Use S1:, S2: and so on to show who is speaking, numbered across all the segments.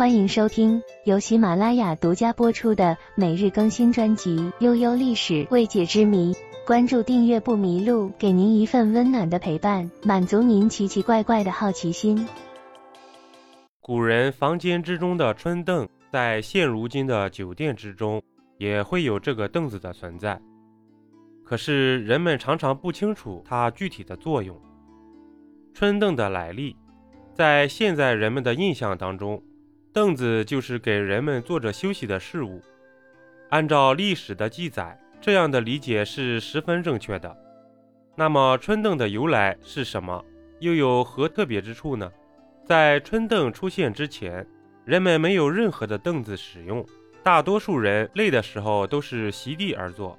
S1: 欢迎收听由喜马拉雅独家播出的每日更新专辑《悠悠历史未解之谜》。关注订阅不迷路，给您一份温暖的陪伴，满足您奇奇怪怪的好奇心。
S2: 古人房间之中的春凳，在现如今的酒店之中也会有这个凳子的存在。可是人们常常不清楚它具体的作用。春凳的来历，在现在人们的印象当中。凳子就是给人们坐着休息的事物。按照历史的记载，这样的理解是十分正确的。那么，春凳的由来是什么？又有何特别之处呢？在春凳出现之前，人们没有任何的凳子使用，大多数人累的时候都是席地而坐。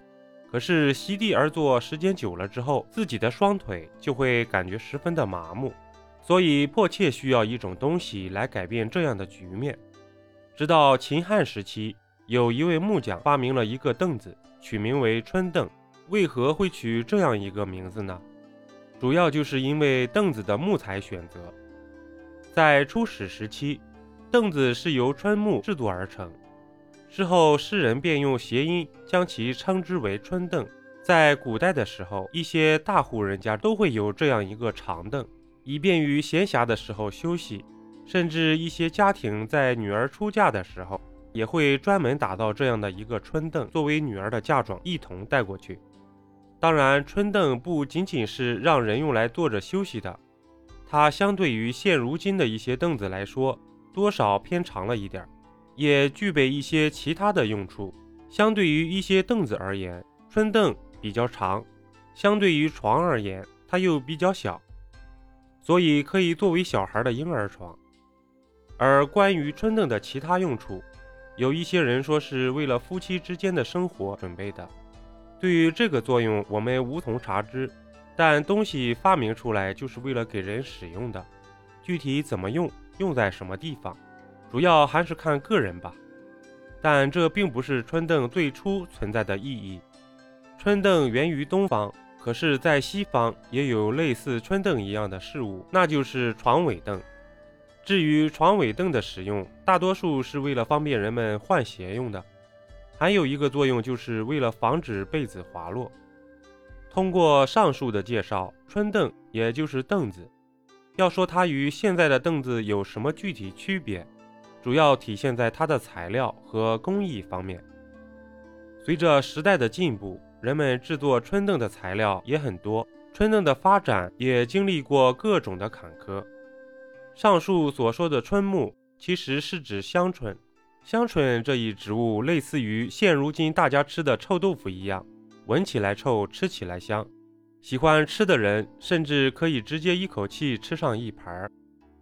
S2: 可是，席地而坐时间久了之后，自己的双腿就会感觉十分的麻木。所以迫切需要一种东西来改变这样的局面。直到秦汉时期，有一位木匠发明了一个凳子，取名为春凳。为何会取这样一个名字呢？主要就是因为凳子的木材选择。在初始时期，凳子是由春木制作而成，之后世人便用谐音将其称之为春凳。在古代的时候，一些大户人家都会有这样一个长凳。以便于闲暇的时候休息，甚至一些家庭在女儿出嫁的时候，也会专门打造这样的一个春凳，作为女儿的嫁妆一同带过去。当然，春凳不仅仅是让人用来坐着休息的，它相对于现如今的一些凳子来说，多少偏长了一点，也具备一些其他的用处。相对于一些凳子而言，春凳比较长；相对于床而言，它又比较小。所以可以作为小孩的婴儿床，而关于春凳的其他用处，有一些人说是为了夫妻之间的生活准备的。对于这个作用，我们无从查知。但东西发明出来就是为了给人使用的，具体怎么用，用在什么地方，主要还是看个人吧。但这并不是春凳最初存在的意义。春凳源于东方。可是，在西方也有类似春凳一样的事物，那就是床尾凳。至于床尾凳的使用，大多数是为了方便人们换鞋用的，还有一个作用就是为了防止被子滑落。通过上述的介绍，春凳也就是凳子，要说它与现在的凳子有什么具体区别，主要体现在它的材料和工艺方面。随着时代的进步。人们制作春凳的材料也很多，春凳的发展也经历过各种的坎坷。上述所说的春木，其实是指香椿。香椿这一植物类似于现如今大家吃的臭豆腐一样，闻起来臭，吃起来香。喜欢吃的人甚至可以直接一口气吃上一盘儿。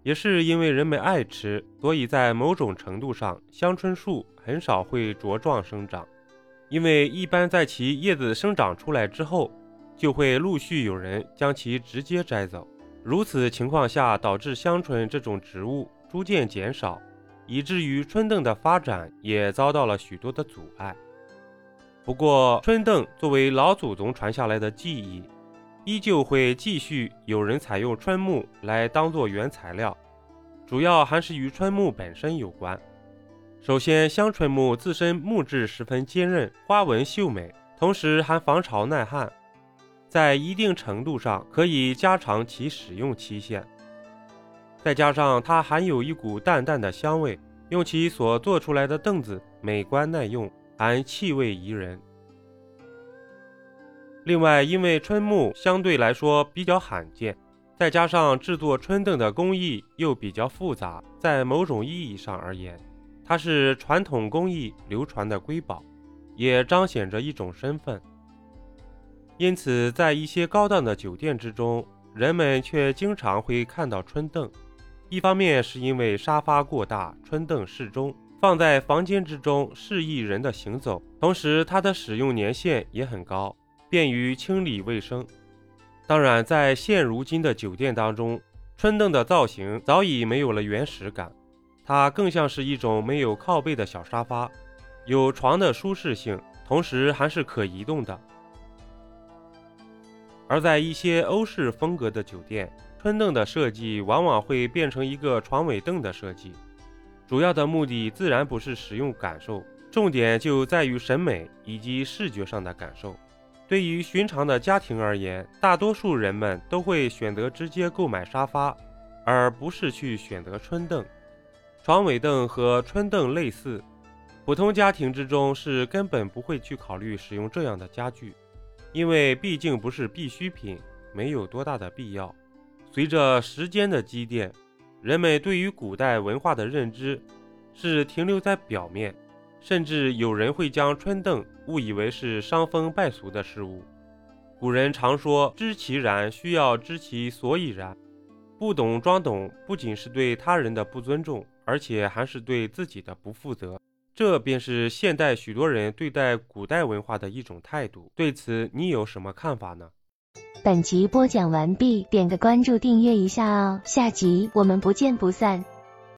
S2: 也是因为人们爱吃，所以在某种程度上，香椿树很少会茁壮生长。因为一般在其叶子生长出来之后，就会陆续有人将其直接摘走。如此情况下，导致香椿这种植物逐渐减少，以至于春凳的发展也遭到了许多的阻碍。不过，春凳作为老祖宗传下来的技艺，依旧会继续有人采用春木来当做原材料，主要还是与春木本身有关。首先，香椿木自身木质十分坚韧，花纹秀美，同时还防潮耐旱，在一定程度上可以加长其使用期限。再加上它含有一股淡淡的香味，用其所做出来的凳子美观耐用，还气味宜人。另外，因为春木相对来说比较罕见，再加上制作春凳的工艺又比较复杂，在某种意义上而言。它是传统工艺流传的瑰宝，也彰显着一种身份。因此，在一些高档的酒店之中，人们却经常会看到春凳。一方面是因为沙发过大，春凳适中，放在房间之中适宜人的行走；同时，它的使用年限也很高，便于清理卫生。当然，在现如今的酒店当中，春凳的造型早已没有了原始感。它更像是一种没有靠背的小沙发，有床的舒适性，同时还是可移动的。而在一些欧式风格的酒店，春凳的设计往往会变成一个床尾凳的设计，主要的目的自然不是使用感受，重点就在于审美以及视觉上的感受。对于寻常的家庭而言，大多数人们都会选择直接购买沙发，而不是去选择春凳。床尾凳和春凳类似，普通家庭之中是根本不会去考虑使用这样的家具，因为毕竟不是必需品，没有多大的必要。随着时间的积淀，人们对于古代文化的认知是停留在表面，甚至有人会将春凳误以为是伤风败俗的事物。古人常说“知其然，需要知其所以然”，不懂装懂，不仅是对他人的不尊重，而且还是对自己的不负责。这便是现代许多人对待古代文化的一种态度。对此，你有什么看法呢？
S1: 本集播讲完毕，点个关注，订阅一下哦，下集我们不见不散。